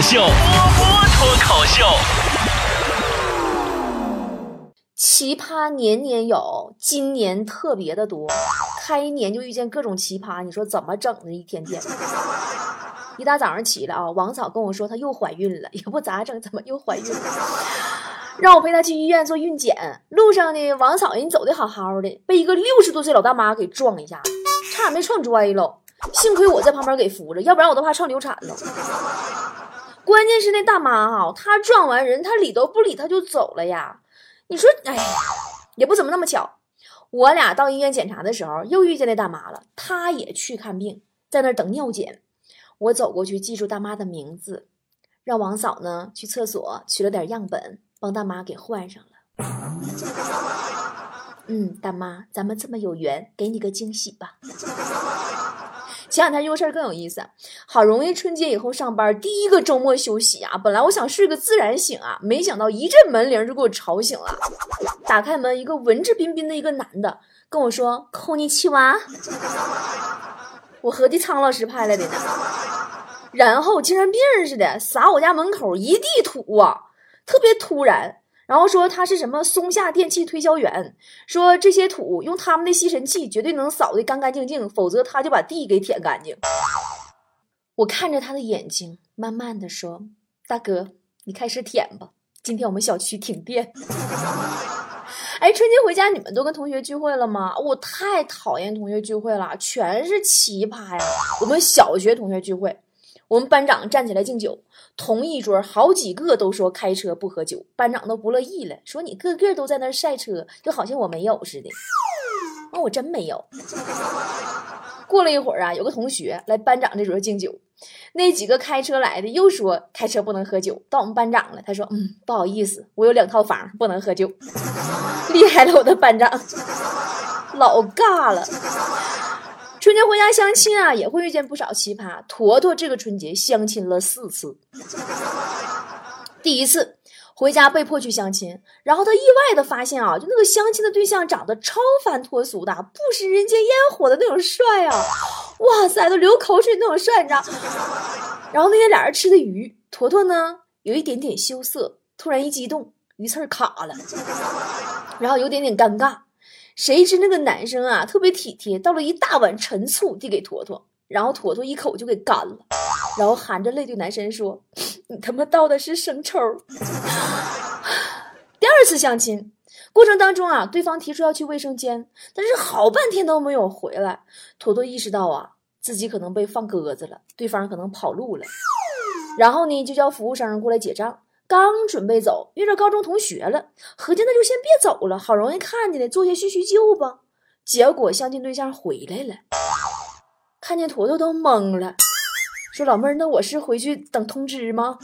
秀，波波脱口秀。奇葩年年有，今年特别的多，开年就遇见各种奇葩，你说怎么整的？一天天，一大早上起来啊，王嫂跟我说她又怀孕了，也不咋整，怎么又怀孕了？让我陪她去医院做孕检。路上呢，王嫂人走的好好的，被一个六十多岁老大妈给撞一下，差点没撞摔了。幸亏我在旁边给扶着，要不然我都怕撞流产了。关键是那大妈哈，她撞完人，她理都不理，她就走了呀。你说，哎，也不怎么那么巧。我俩到医院检查的时候，又遇见那大妈了。她也去看病，在那等尿检。我走过去，记住大妈的名字，让王嫂呢去厕所取了点样本，帮大妈给换上了。嗯，大妈，咱们这么有缘，给你个惊喜吧。前两天有个事儿更有意思，好容易春节以后上班第一个周末休息啊，本来我想睡个自然醒啊，没想到一阵门铃就给我吵醒了。打开门，一个文质彬彬的一个男的跟我说：“扣你七万。”我合计苍老师派来的呢，然后精神病似的撒我家门口一地土啊，特别突然。然后说他是什么松下电器推销员，说这些土用他们的吸尘器绝对能扫得干干净净，否则他就把地给舔干净。我看着他的眼睛，慢慢的说：“大哥，你开始舔吧。今天我们小区停电。哎，春节回家你们都跟同学聚会了吗？我太讨厌同学聚会了，全是奇葩呀。我们小学同学聚会。”我们班长站起来敬酒，同一桌好几个都说开车不喝酒，班长都不乐意了，说你个个都在那晒车，就好像我没有似的。那我真没有。过了一会儿啊，有个同学来班长这桌敬酒，那几个开车来的又说开车不能喝酒，到我们班长了，他说嗯不好意思，我有两套房不能喝酒。厉害了，我的班长，老尬了。春节回家相亲啊，也会遇见不少奇葩。坨坨这个春节相亲了四次。第一次回家被迫去相亲，然后他意外的发现啊，就那个相亲的对象长得超凡脱俗的，不食人间烟火的那种帅啊！哇塞，都流口水那种帅，你知道？然后那天俩人吃的鱼，坨坨呢有一点点羞涩，突然一激动，鱼刺卡了，然后有点点尴尬。谁知那个男生啊，特别体贴，倒了一大碗陈醋递给坨坨，然后坨坨一口就给干了，然后含着泪对男生说：“你他妈倒的是生抽。”第二次相亲过程当中啊，对方提出要去卫生间，但是好半天都没有回来，坨坨意识到啊，自己可能被放鸽子了，对方可能跑路了，然后呢，就叫服务生过来结账。刚准备走，遇着高中同学了，合计那就先别走了，好容易看见的，坐下叙叙旧吧。结果相亲对象回来了，看见坨坨都懵了，说：“老妹儿，那我是回去等通知吗？”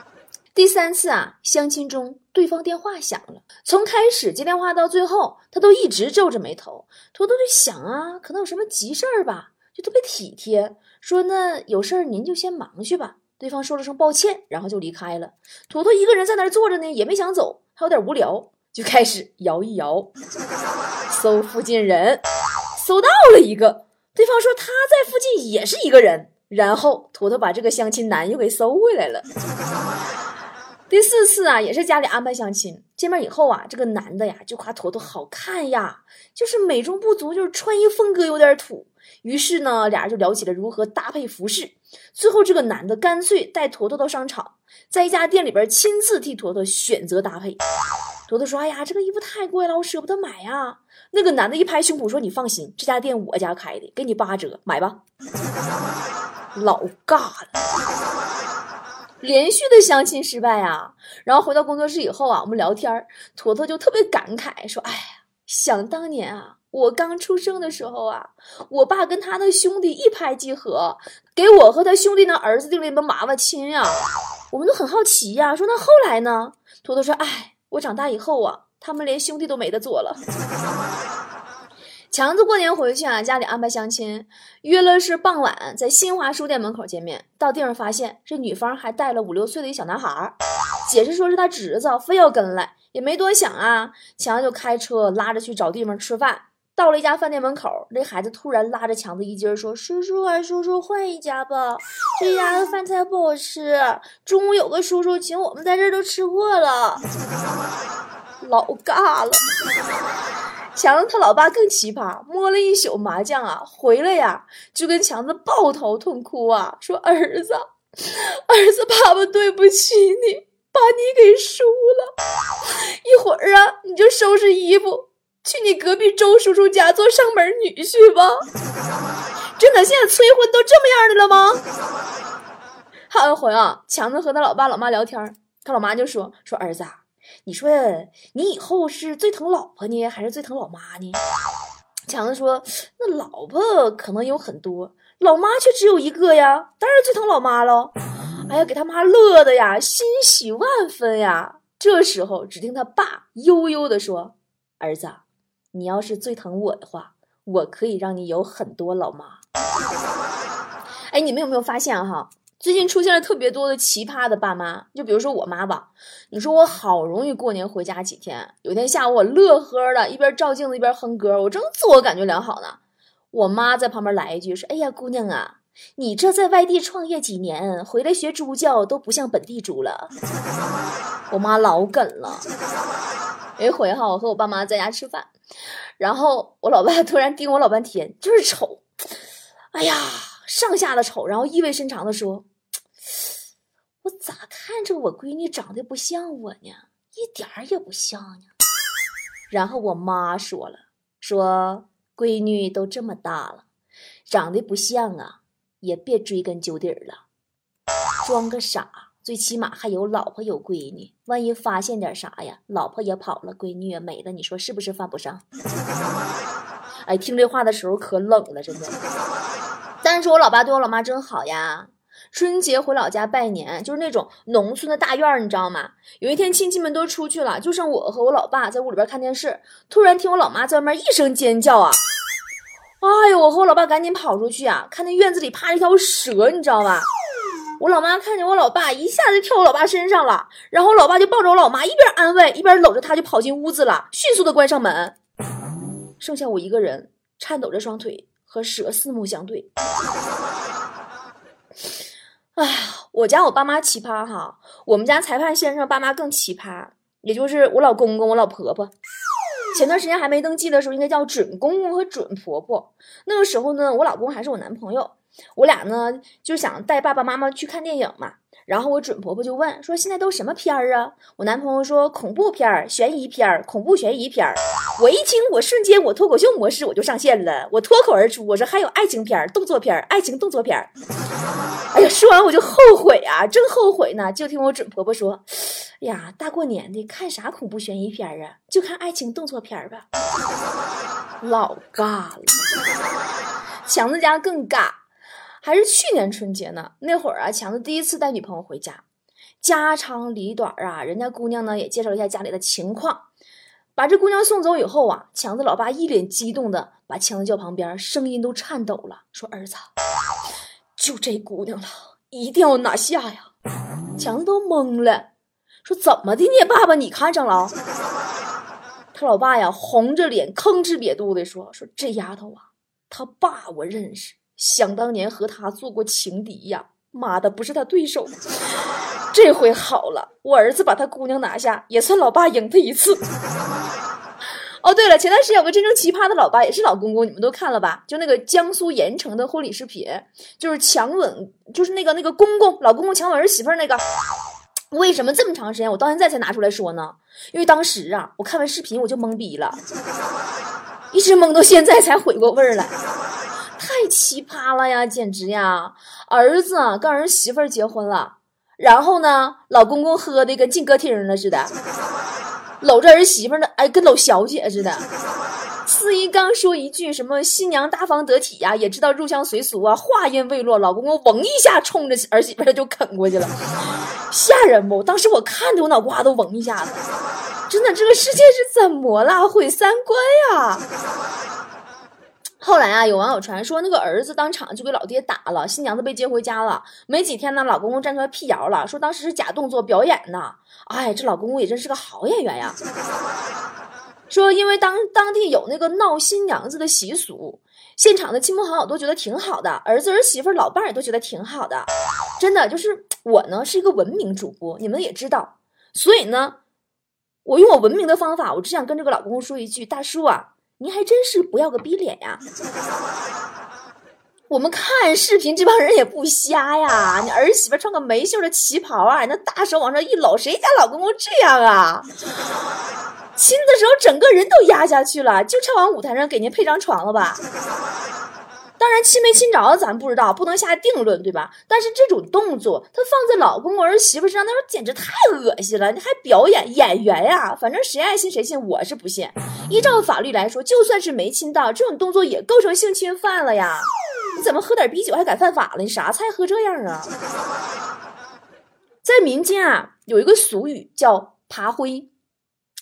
第三次啊，相亲中对方电话响了，从开始接电话到最后，他都一直皱着眉头。坨坨就想啊，可能有什么急事儿吧，就特别体贴，说：“那有事儿您就先忙去吧。”对方说了声抱歉，然后就离开了。坨坨一个人在那儿坐着呢，也没想走，还有点无聊，就开始摇一摇，搜附近人，搜到了一个。对方说他在附近也是一个人，然后坨坨把这个相亲男又给搜回来了。第四次啊，也是家里安排相亲，见面以后啊，这个男的呀就夸坨坨好看呀，就是美中不足，就是穿衣风格有点土。于是呢，俩人就聊起了如何搭配服饰。最后，这个男的干脆带坨坨到商场，在一家店里边亲自替坨坨选择搭配。坨坨说：“哎呀，这个衣服太贵了，我舍不得买呀。”那个男的一拍胸脯说：“你放心，这家店我家开的，给你八折，买吧。”老尬了，连续的相亲失败啊！然后回到工作室以后啊，我们聊天坨坨就特别感慨说：“哎呀，想当年啊。”我刚出生的时候啊，我爸跟他的兄弟一拍即合，给我和他兄弟那儿子定了一门娃娃亲呀。我们都很好奇呀，说那后来呢？坨坨说：“哎，我长大以后啊，他们连兄弟都没得做了。”强子过年回去啊，家里安排相亲，约了是傍晚在新华书店门口见面。到地方发现这女方还带了五六岁的一小男孩，解释说是他侄子，非要跟来，也没多想啊，强子就开车拉着去找地方吃饭。到了一家饭店门口，那孩子突然拉着强子衣襟说：“叔叔啊，叔叔，换一家吧，这家的饭菜不好吃。中午有个叔叔请我们在这儿都吃过了，老尬了。”强子他老爸更奇葩，摸了一宿麻将啊，回来呀就跟强子抱头痛哭啊，说：“儿子，儿子，爸爸对不起你，把你给输了。一会儿啊，你就收拾衣服。”去你隔壁周叔叔家做上门女婿吧！真的，现在催婚都这么样的了吗？还有回啊，强子和他老爸老妈聊天，他老妈就说：“说儿子，你说你以后是最疼老婆呢，还是最疼老妈呢？”强子说：“那老婆可能有很多，老妈却只有一个呀，当然最疼老妈喽。”哎呀，给他妈乐的呀，欣喜万分呀。这时候，只听他爸悠悠的说：“儿子。”你要是最疼我的话，我可以让你有很多老妈。哎，你们有没有发现哈？最近出现了特别多的奇葩的爸妈，就比如说我妈吧。你说我好容易过年回家几天，有天下午我乐呵的，一边照镜子一边哼歌，我正自我感觉良好呢。我妈在旁边来一句说：“哎呀，姑娘啊，你这在外地创业几年，回来学猪叫都不像本地猪了。”我妈老梗了。有一回哈，我和我爸妈在家吃饭，然后我老爸 突然盯我老半天，就是瞅，哎呀，上下的瞅，然后意味深长的说：“我咋看着我闺女长得不像我呢？一点儿也不像呢。”然后我妈说了：“说闺女都这么大了，长得不像啊，也别追根究底了，装个傻。”最起码还有老婆有闺女，万一发现点啥呀，老婆也跑了，闺女也没了，你说是不是犯不上？哎，听这话的时候可冷了，真的。但是我老爸对我老妈真好呀，春节回老家拜年，就是那种农村的大院，你知道吗？有一天亲戚们都出去了，就剩我和我老爸在屋里边看电视，突然听我老妈在外面一声尖叫啊！哎呦，我和我老爸赶紧跑出去啊，看那院子里趴着一条蛇，你知道吧？我老妈看见我老爸，一下子跳我老爸身上了，然后老爸就抱着我老妈，一边安慰一边搂着她就跑进屋子了，迅速的关上门，剩下我一个人颤抖着双腿和蛇四目相对。哎呀，我家我爸妈奇葩哈，我们家裁判先生爸妈更奇葩，也就是我老公公我老婆婆。前段时间还没登记的时候，应该叫准公公和准婆婆。那个时候呢，我老公还是我男朋友。我俩呢就想带爸爸妈妈去看电影嘛，然后我准婆婆就问说现在都什么片儿啊？我男朋友说恐怖片儿、悬疑片儿、恐怖悬疑片儿。我一听，我瞬间我脱口秀模式我就上线了，我脱口而出我说还有爱情片儿、动作片儿、爱情动作片儿。哎呀，说完我就后悔啊，正后悔呢，就听我准婆婆说，哎呀，大过年的看啥恐怖悬疑片儿啊？就看爱情动作片儿吧。老尬了，强子家更尬。还是去年春节呢，那会儿啊，强子第一次带女朋友回家，家长里短啊，人家姑娘呢也介绍了一下家里的情况，把这姑娘送走以后啊，强子老爸一脸激动的把强子叫旁边，声音都颤抖了，说：“儿子，就这姑娘了，一定要拿下呀！”强子都懵了，说：“怎么的呢，爸爸，你看上了？”他老爸呀，红着脸，吭哧瘪肚的说：“说这丫头啊，他爸我认识。”想当年和他做过情敌呀，妈的不是他对手。这回好了，我儿子把他姑娘拿下，也算老爸赢他一次。哦，对了，前段时间有个真正奇葩的老爸，也是老公公，你们都看了吧？就那个江苏盐城的婚礼视频，就是强吻，就是那个那个公公老公公强吻儿媳妇那个。为什么这么长时间我到现在才拿出来说呢？因为当时啊，我看完视频我就懵逼了，一直懵到现在才回过味儿来。奇葩了呀，简直呀！儿子跟儿媳妇结婚了，然后呢，老公公喝的跟进歌厅了似的，搂着儿媳妇呢，哎，跟搂小姐似的。司仪刚说一句什么“新娘大方得体呀”，也知道入乡随俗啊。话音未落，老公公嗡一下冲着儿媳妇就啃过去了，吓人不？当时我看的我脑瓜都嗡一下子，真的，这个世界是怎么了？毁三观呀！后来啊，有网友传说那个儿子当场就给老爹打了，新娘子被接回家了。没几天呢，老公公站出来辟谣了，说当时是假动作表演呢。哎，这老公公也真是个好演员呀。说因为当当地有那个闹新娘子的习俗，现场的亲朋好友都觉得挺好的，儿子儿媳妇、老伴儿也都觉得挺好的。真的，就是我呢是一个文明主播，你们也知道，所以呢，我用我文明的方法，我只想跟这个老公公说一句：大叔啊，您还真是不要个逼脸呀！我们看视频这帮人也不瞎呀，你儿媳妇穿个没袖的旗袍啊，那大手往上一搂，谁家老公公这样啊？亲的时候整个人都压下去了，就差往舞台上给您配张床了吧？当然亲没亲着咱不知道，不能下定论，对吧？但是这种动作，他放在老公公儿媳妇身上，那时候简直太恶心了！你还表演演员呀？反正谁爱信谁信，我是不信。依照法律来说，就算是没亲到，这种动作也构成性侵犯了呀！你怎么喝点啤酒还敢犯法了？你啥菜喝这样啊？在民间啊，有一个俗语叫“爬灰”。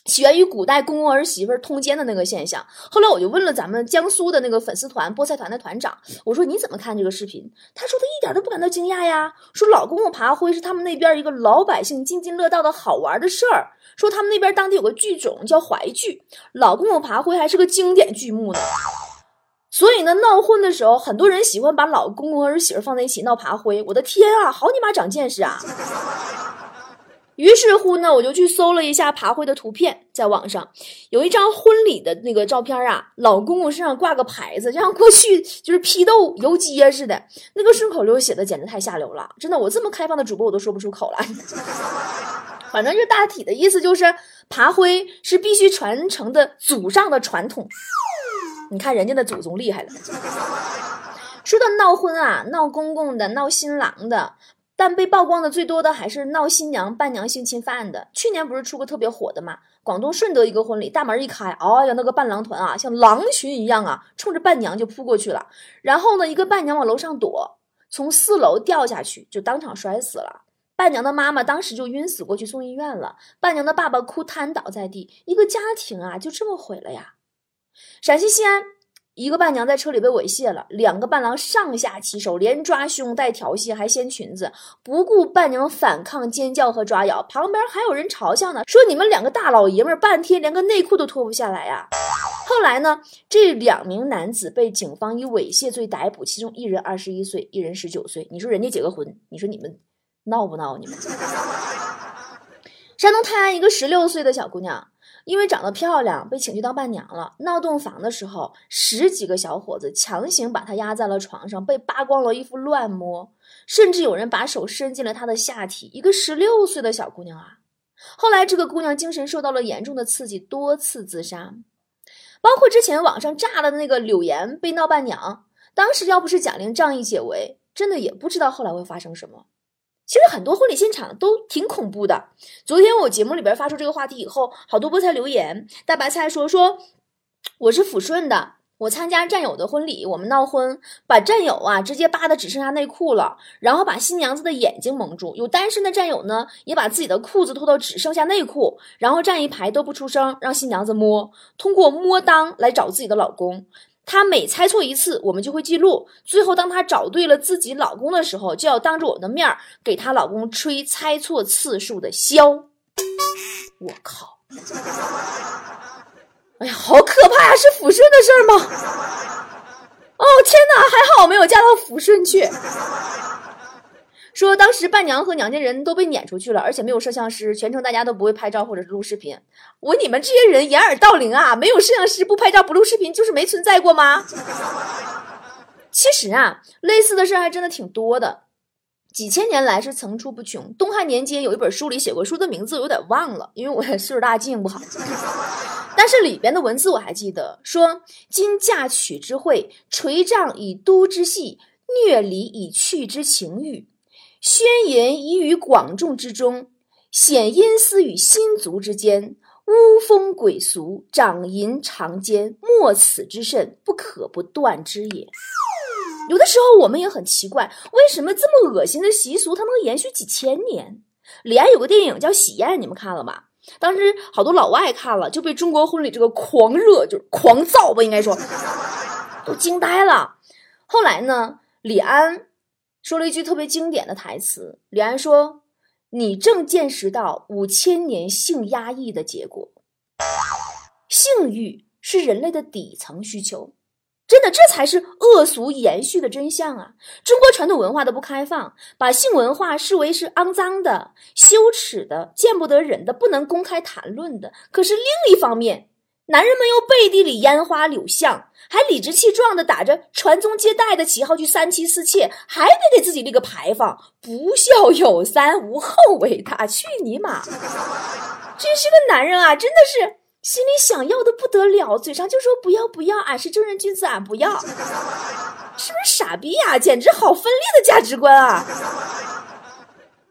起源于古代公公儿媳妇通奸的那个现象。后来我就问了咱们江苏的那个粉丝团菠菜团的团长，我说你怎么看这个视频？他说他一点都不感到惊讶呀，说老公公爬灰是他们那边一个老百姓津津乐道的好玩的事儿。说他们那边当地有个剧种叫淮剧，老公公爬灰还是个经典剧目呢。所以呢，闹婚的时候，很多人喜欢把老公公和儿媳妇放在一起闹爬灰。我的天啊，好你妈长见识啊！于是乎呢，我就去搜了一下爬灰的图片，在网上有一张婚礼的那个照片啊，老公公身上挂个牌子，就像过去就是批斗游街似的，那个顺口溜写的简直太下流了，真的，我这么开放的主播我都说不出口来。反正就大体的意思就是，爬灰是必须传承的祖上的传统。你看人家的祖宗厉害了。说到闹婚啊，闹公公的，闹新郎的。但被曝光的最多的还是闹新娘伴娘性侵犯的。去年不是出个特别火的嘛？广东顺德一个婚礼，大门一开，哎呀，那个伴郎团啊，像狼群一样啊，冲着伴娘就扑过去了。然后呢，一个伴娘往楼上躲，从四楼掉下去，就当场摔死了。伴娘的妈妈当时就晕死过去送医院了。伴娘的爸爸哭瘫倒在地，一个家庭啊，就这么毁了呀。陕西西安。一个伴娘在车里被猥亵了，两个伴郎上下其手，连抓胸带调戏，还掀裙子，不顾伴娘反抗、尖叫和抓咬，旁边还有人嘲笑呢，说你们两个大老爷们半天连个内裤都脱不下来呀。后来呢，这两名男子被警方以猥亵罪逮捕，其中一人二十一岁，一人十九岁。你说人家结个婚，你说你们闹不闹？你们？山东泰安一个十六岁的小姑娘。因为长得漂亮，被请去当伴娘了。闹洞房的时候，十几个小伙子强行把她压在了床上，被扒光了衣服乱摸，甚至有人把手伸进了她的下体。一个十六岁的小姑娘啊！后来这个姑娘精神受到了严重的刺激，多次自杀。包括之前网上炸了的那个柳岩被闹伴娘，当时要不是贾玲仗义解围，真的也不知道后来会发生什么。其实很多婚礼现场都挺恐怖的。昨天我节目里边发出这个话题以后，好多菠菜留言，大白菜说说我是抚顺的，我参加战友的婚礼，我们闹婚，把战友啊直接扒的只剩下内裤了，然后把新娘子的眼睛蒙住。有单身的战友呢，也把自己的裤子脱到只剩下内裤，然后站一排都不出声，让新娘子摸，通过摸裆来找自己的老公。她每猜错一次，我们就会记录。最后，当她找对了自己老公的时候，就要当着我的面儿给她老公吹猜错次数的箫。我靠！哎呀，好可怕呀！是抚顺的事儿吗？哦天哪，还好我没有嫁到抚顺去。说当时伴娘和娘家人都被撵出去了，而且没有摄像师，全程大家都不会拍照或者是录视频。我你们这些人掩耳盗铃啊！没有摄像师不拍照不录视频，就是没存在过吗？其实啊，类似的事还真的挺多的，几千年来是层出不穷。东汉年间有一本书里写过，书的名字有点忘了，因为我岁数大记性不好。但是里边的文字我还记得，说今嫁娶之会，垂杖以都之戏，虐礼以去之情欲。宣言已于广众之中，显阴私与心族之间，污风鬼俗，长淫长奸，莫此之甚，不可不断之也。有的时候我们也很奇怪，为什么这么恶心的习俗，它能延续几千年？李安有个电影叫《喜宴》，你们看了吗？当时好多老外看了，就被中国婚礼这个狂热，就是狂躁吧，应该说，都惊呆了。后来呢，李安。说了一句特别经典的台词，李安说：“你正见识到五千年性压抑的结果。性欲是人类的底层需求。真的，这才是恶俗延续的真相啊！中国传统文化的不开放，把性文化视为是肮脏的、羞耻的、见不得人的、不能公开谈论的。可是另一方面，男人们又背地里烟花柳巷，还理直气壮的打着传宗接代的旗号去三妻四妾，还得给自己立个牌坊：不孝有三，无后为大。去你妈！真是个男人啊，真的是。心里想要的不得了，嘴上就说不要不要，俺是正人君子，俺不要，是不是傻逼呀？简直好分裂的价值观啊！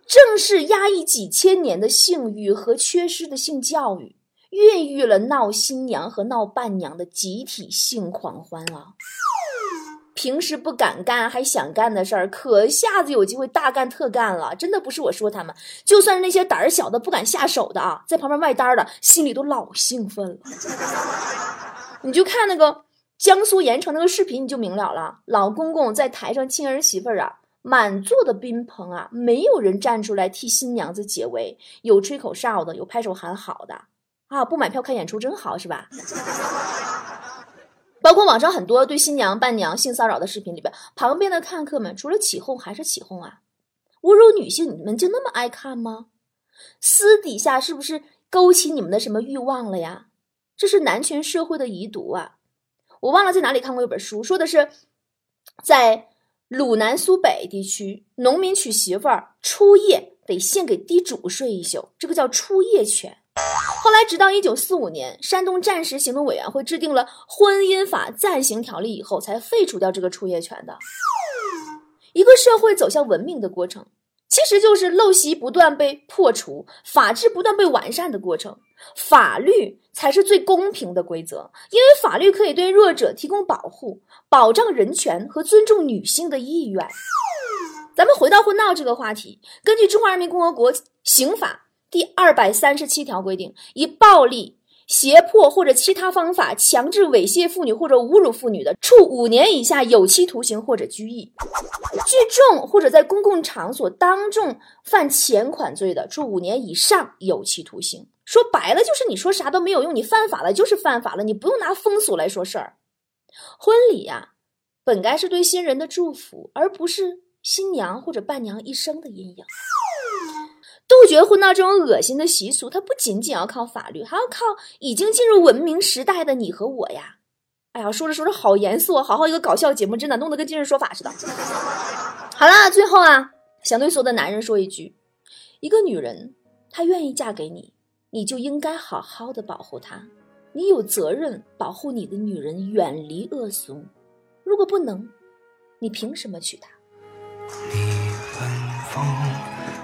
正是压抑几千年的性欲和缺失的性教育，孕育了闹新娘和闹伴娘的集体性狂欢啊！平时不敢干还想干的事儿，可下子有机会大干特干了。真的不是我说他们，就算是那些胆儿小的不敢下手的啊，在旁边卖单的，心里都老兴奋了。你就看那个江苏盐城那个视频，你就明了了。老公公在台上亲儿媳妇儿啊，满座的宾朋啊，没有人站出来替新娘子解围，有吹口哨的，有拍手喊好的啊。不买票看演出真好，是吧？包括网上很多对新娘伴娘性骚扰的视频里边，旁边的看客们除了起哄还是起哄啊！侮辱女性，你们就那么爱看吗？私底下是不是勾起你们的什么欲望了呀？这是男权社会的遗毒啊！我忘了在哪里看过一本书，说的是在鲁南苏北地区，农民娶媳妇儿初夜得献给地主睡一宿，这个叫初夜权。后来，直到一九四五年，山东战时行动委员会制定了《婚姻法暂行条例》以后，才废除掉这个初夜权的。一个社会走向文明的过程，其实就是陋习不断被破除、法治不断被完善的过程。法律才是最公平的规则，因为法律可以对弱者提供保护，保障人权和尊重女性的意愿。咱们回到婚闹这个话题，根据《中华人民共和国刑法》。第二百三十七条规定，以暴力、胁迫或者其他方法强制猥亵妇女或者侮辱妇女的，处五年以下有期徒刑或者拘役；聚众或者在公共场所当众犯前款罪的，处五年以上有期徒刑。说白了，就是你说啥都没有用，你犯法了就是犯法了，你不用拿风俗来说事儿。婚礼呀，本该是对新人的祝福，而不是新娘或者伴娘一生的阴影。杜绝婚闹这种恶心的习俗，它不仅仅要靠法律，还要靠已经进入文明时代的你和我呀！哎呀，说着说着好严肃，好好一个搞笑节目，真的弄得跟今日说法似的。好啦，最后啊，想对所有的男人说一句：一个女人她愿意嫁给你，你就应该好好的保护她，你有责任保护你的女人远离恶俗。如果不能，你凭什么娶她？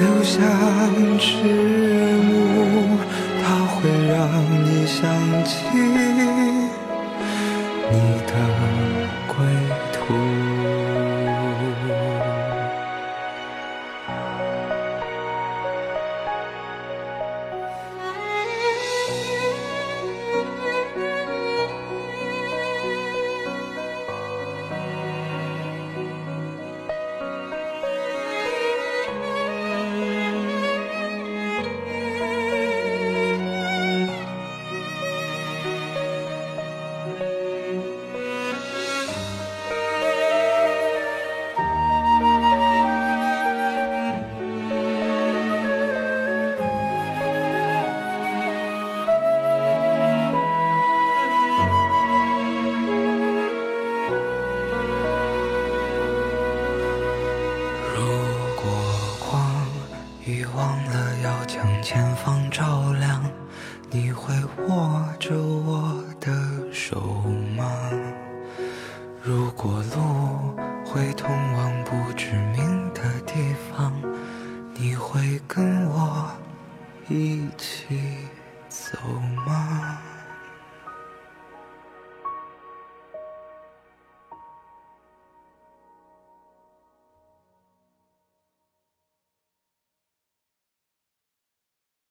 留下迟暮，它会让你想起了要将前